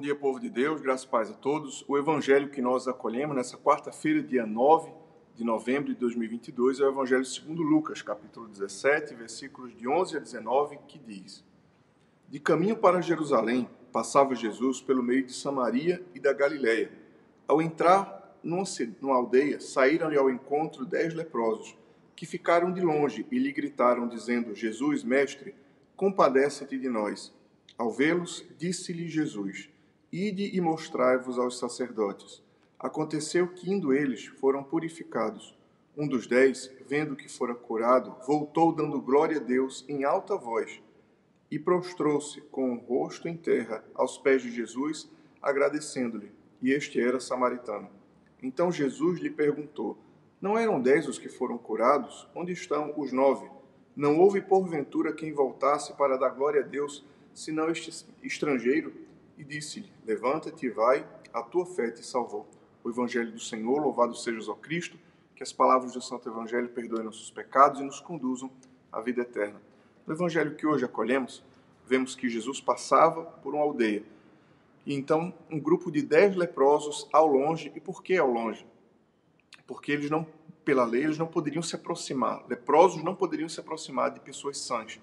dia, povo de Deus, graças e paz a todos. O evangelho que nós acolhemos nessa quarta-feira, dia 9 de novembro de 2022, é o evangelho segundo Lucas, capítulo 17, versículos de 11 a 19, que diz: De caminho para Jerusalém, passava Jesus pelo meio de Samaria e da Galiléia. Ao entrar numa aldeia, saíram-lhe ao encontro dez leprosos, que ficaram de longe e lhe gritaram, dizendo: Jesus, mestre, compadece-te de nós. Ao vê-los, disse-lhe Jesus: Ide e mostrai-vos aos sacerdotes. Aconteceu que, indo eles, foram purificados. Um dos dez, vendo que fora curado, voltou dando glória a Deus em alta voz e prostrou-se com o rosto em terra aos pés de Jesus, agradecendo-lhe. E este era samaritano. Então Jesus lhe perguntou: Não eram dez os que foram curados? Onde estão os nove? Não houve porventura quem voltasse para dar glória a Deus senão este estrangeiro, e disse-lhe: Levanta-te e vai, a tua fé te salvou. O Evangelho do Senhor, louvado sejas ao Cristo, que as palavras do Santo Evangelho perdoem nossos pecados e nos conduzam à vida eterna. No Evangelho que hoje acolhemos, vemos que Jesus passava por uma aldeia. E então um grupo de dez leprosos ao longe. E por que ao longe? Porque eles não, pela lei, eles não poderiam se aproximar. Leprosos não poderiam se aproximar de pessoas sãs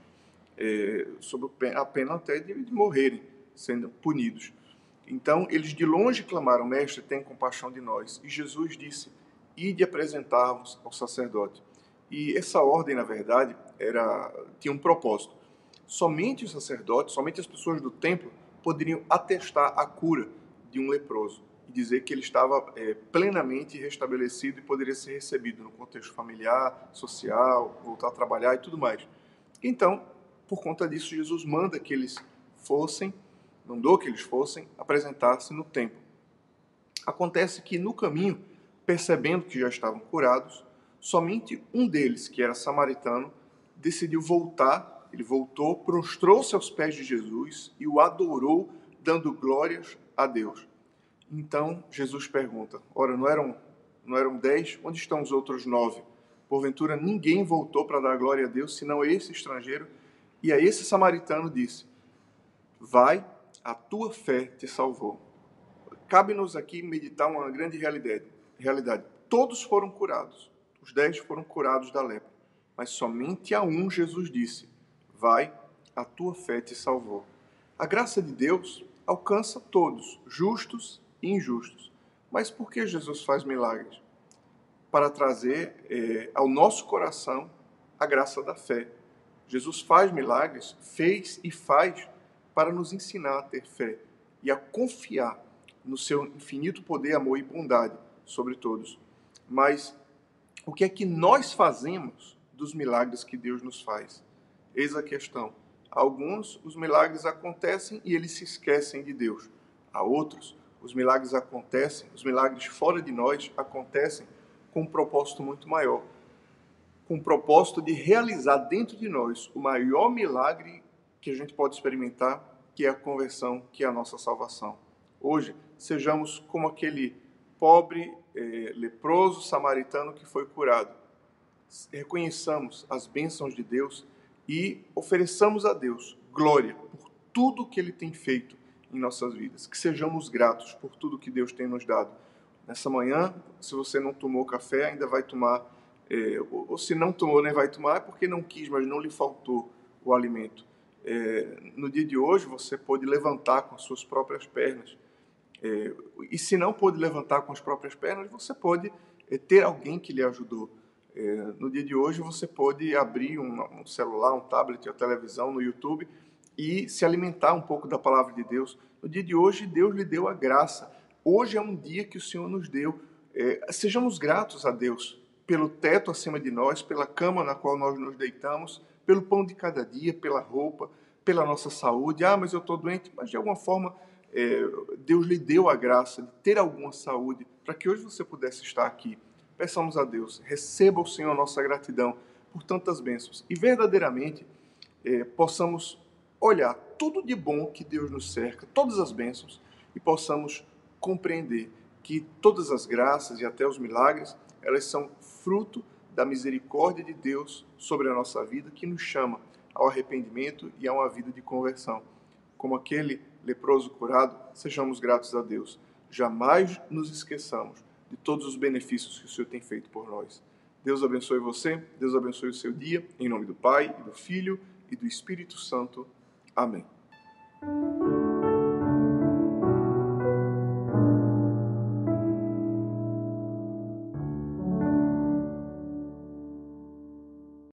é, sob a pena até de, de morrerem, sendo punidos. Então, eles de longe clamaram, Mestre, tem compaixão de nós. E Jesus disse, ide apresentar-vos ao sacerdote. E essa ordem, na verdade, era tinha um propósito. Somente os sacerdotes, somente as pessoas do templo poderiam atestar a cura de um leproso e dizer que ele estava é, plenamente restabelecido e poderia ser recebido no contexto familiar, social, voltar a trabalhar e tudo mais. Então, por conta disso, Jesus manda que eles fossem, mandou que eles fossem apresentar-se no templo. Acontece que no caminho, percebendo que já estavam curados, somente um deles, que era samaritano, decidiu voltar. Ele voltou, prostrou-se aos pés de Jesus e o adorou, dando glórias a Deus. Então Jesus pergunta: Ora, não eram, não eram dez? Onde estão os outros nove? Porventura ninguém voltou para dar glória a Deus, senão esse estrangeiro e a esse samaritano disse: Vai, a tua fé te salvou. Cabe-nos aqui meditar uma grande realidade. realidade. Todos foram curados. Os dez foram curados da lepra. Mas somente a um Jesus disse: Vai, a tua fé te salvou. A graça de Deus alcança todos, justos e injustos. Mas por que Jesus faz milagres? Para trazer é, ao nosso coração a graça da fé Jesus faz milagres, fez e faz para nos ensinar a ter fé e a confiar no seu infinito poder, amor e bondade sobre todos. Mas o que é que nós fazemos dos milagres que Deus nos faz? Eis a questão. alguns, os milagres acontecem e eles se esquecem de Deus. A outros, os milagres acontecem, os milagres fora de nós acontecem com um propósito muito maior com o propósito de realizar dentro de nós o maior milagre que a gente pode experimentar, que é a conversão, que é a nossa salvação. Hoje, sejamos como aquele pobre eh, leproso samaritano que foi curado. Reconheçamos as bênçãos de Deus e ofereçamos a Deus glória por tudo que Ele tem feito em nossas vidas. Que sejamos gratos por tudo que Deus tem nos dado. Nessa manhã, se você não tomou café, ainda vai tomar é, ou, ou, se não tomou, nem vai tomar, é porque não quis, mas não lhe faltou o alimento. É, no dia de hoje, você pode levantar com as suas próprias pernas. É, e se não pode levantar com as próprias pernas, você pode é, ter alguém que lhe ajudou. É, no dia de hoje, você pode abrir um, um celular, um tablet, a televisão, no YouTube e se alimentar um pouco da palavra de Deus. No dia de hoje, Deus lhe deu a graça. Hoje é um dia que o Senhor nos deu. É, sejamos gratos a Deus pelo teto acima de nós, pela cama na qual nós nos deitamos, pelo pão de cada dia, pela roupa, pela nossa saúde. Ah, mas eu estou doente. Mas de alguma forma, é, Deus lhe deu a graça de ter alguma saúde para que hoje você pudesse estar aqui. Peçamos a Deus, receba o Senhor nossa gratidão por tantas bênçãos e verdadeiramente é, possamos olhar tudo de bom que Deus nos cerca, todas as bênçãos, e possamos compreender que todas as graças e até os milagres elas são fruto da misericórdia de Deus sobre a nossa vida, que nos chama ao arrependimento e a uma vida de conversão. Como aquele leproso curado, sejamos gratos a Deus. Jamais nos esqueçamos de todos os benefícios que o Senhor tem feito por nós. Deus abençoe você, Deus abençoe o seu dia, em nome do Pai, e do Filho e do Espírito Santo. Amém.